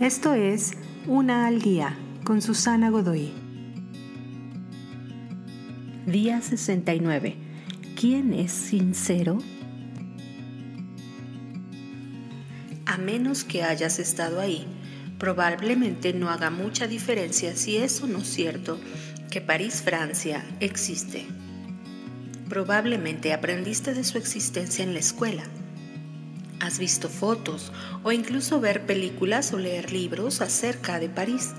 Esto es Una al Día con Susana Godoy. Día 69. ¿Quién es sincero? A menos que hayas estado ahí, probablemente no haga mucha diferencia si es o no cierto que París, Francia, existe. Probablemente aprendiste de su existencia en la escuela Has visto fotos o incluso ver películas o leer libros acerca de París.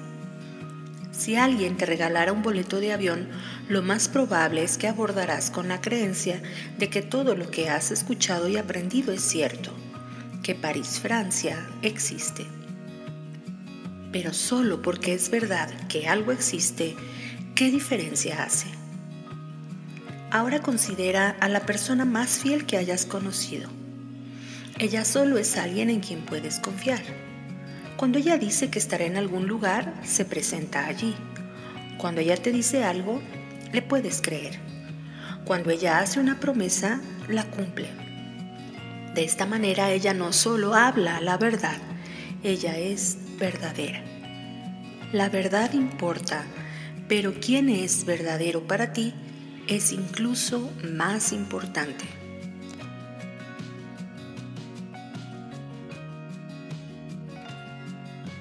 Si alguien te regalara un boleto de avión, lo más probable es que abordarás con la creencia de que todo lo que has escuchado y aprendido es cierto, que París, Francia, existe. Pero solo porque es verdad que algo existe, ¿qué diferencia hace? Ahora considera a la persona más fiel que hayas conocido ella solo es alguien en quien puedes confiar. Cuando ella dice que estará en algún lugar, se presenta allí. Cuando ella te dice algo, le puedes creer. Cuando ella hace una promesa, la cumple. De esta manera ella no solo habla la verdad, ella es verdadera. La verdad importa, pero quién es verdadero para ti es incluso más importante.